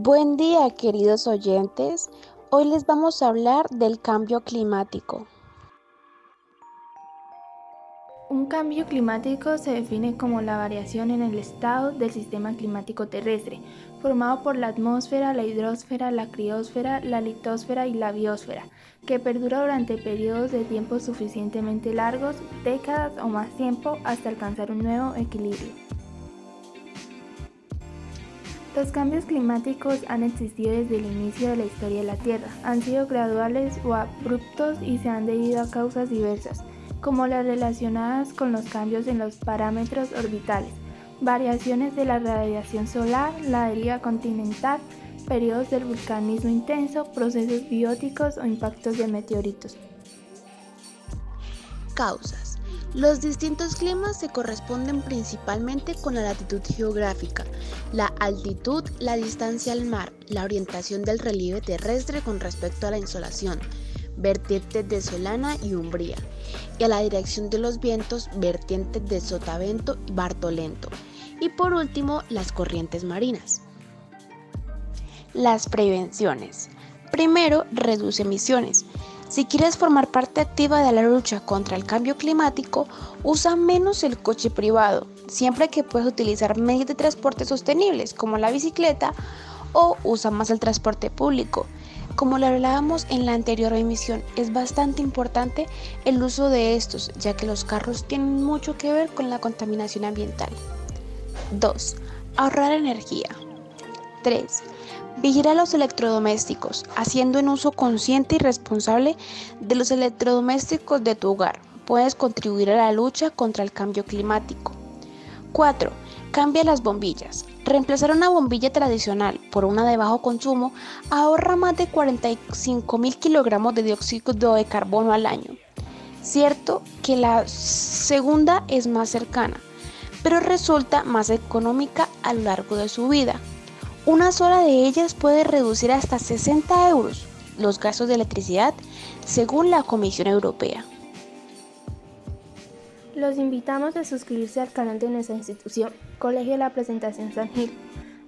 Buen día queridos oyentes, hoy les vamos a hablar del cambio climático. Un cambio climático se define como la variación en el estado del sistema climático terrestre, formado por la atmósfera, la hidrosfera, la criosfera, la litosfera y la biosfera, que perdura durante periodos de tiempo suficientemente largos, décadas o más tiempo, hasta alcanzar un nuevo equilibrio. Los cambios climáticos han existido desde el inicio de la historia de la Tierra. Han sido graduales o abruptos y se han debido a causas diversas, como las relacionadas con los cambios en los parámetros orbitales, variaciones de la radiación solar, la deriva continental, periodos del vulcanismo intenso, procesos bióticos o impactos de meteoritos. Causas. Los distintos climas se corresponden principalmente con la latitud geográfica, la altitud, la distancia al mar, la orientación del relieve terrestre con respecto a la insolación, vertientes de Solana y Umbría, y a la dirección de los vientos, vertientes de Sotavento y Bartolento, y por último las corrientes marinas. Las prevenciones. Primero, reduce emisiones. Si quieres formar parte activa de la lucha contra el cambio climático, usa menos el coche privado, siempre que puedas utilizar medios de transporte sostenibles como la bicicleta o usa más el transporte público. Como lo hablábamos en la anterior emisión, es bastante importante el uso de estos, ya que los carros tienen mucho que ver con la contaminación ambiental. 2. Ahorrar energía. 3. Vigila los electrodomésticos, haciendo un uso consciente y responsable de los electrodomésticos de tu hogar. Puedes contribuir a la lucha contra el cambio climático. 4. Cambia las bombillas. Reemplazar una bombilla tradicional por una de bajo consumo ahorra más de 45 mil kilogramos de dióxido de carbono al año. Cierto que la segunda es más cercana, pero resulta más económica a lo largo de su vida. Una sola de ellas puede reducir hasta 60 euros los gastos de electricidad según la Comisión Europea. Los invitamos a suscribirse al canal de nuestra institución, Colegio de la Presentación San Gil.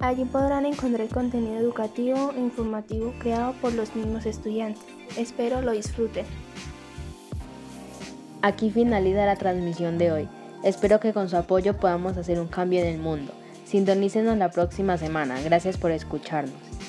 Allí podrán encontrar contenido educativo e informativo creado por los mismos estudiantes. Espero lo disfruten. Aquí finaliza la transmisión de hoy. Espero que con su apoyo podamos hacer un cambio en el mundo. Sintonícenos la próxima semana. Gracias por escucharnos.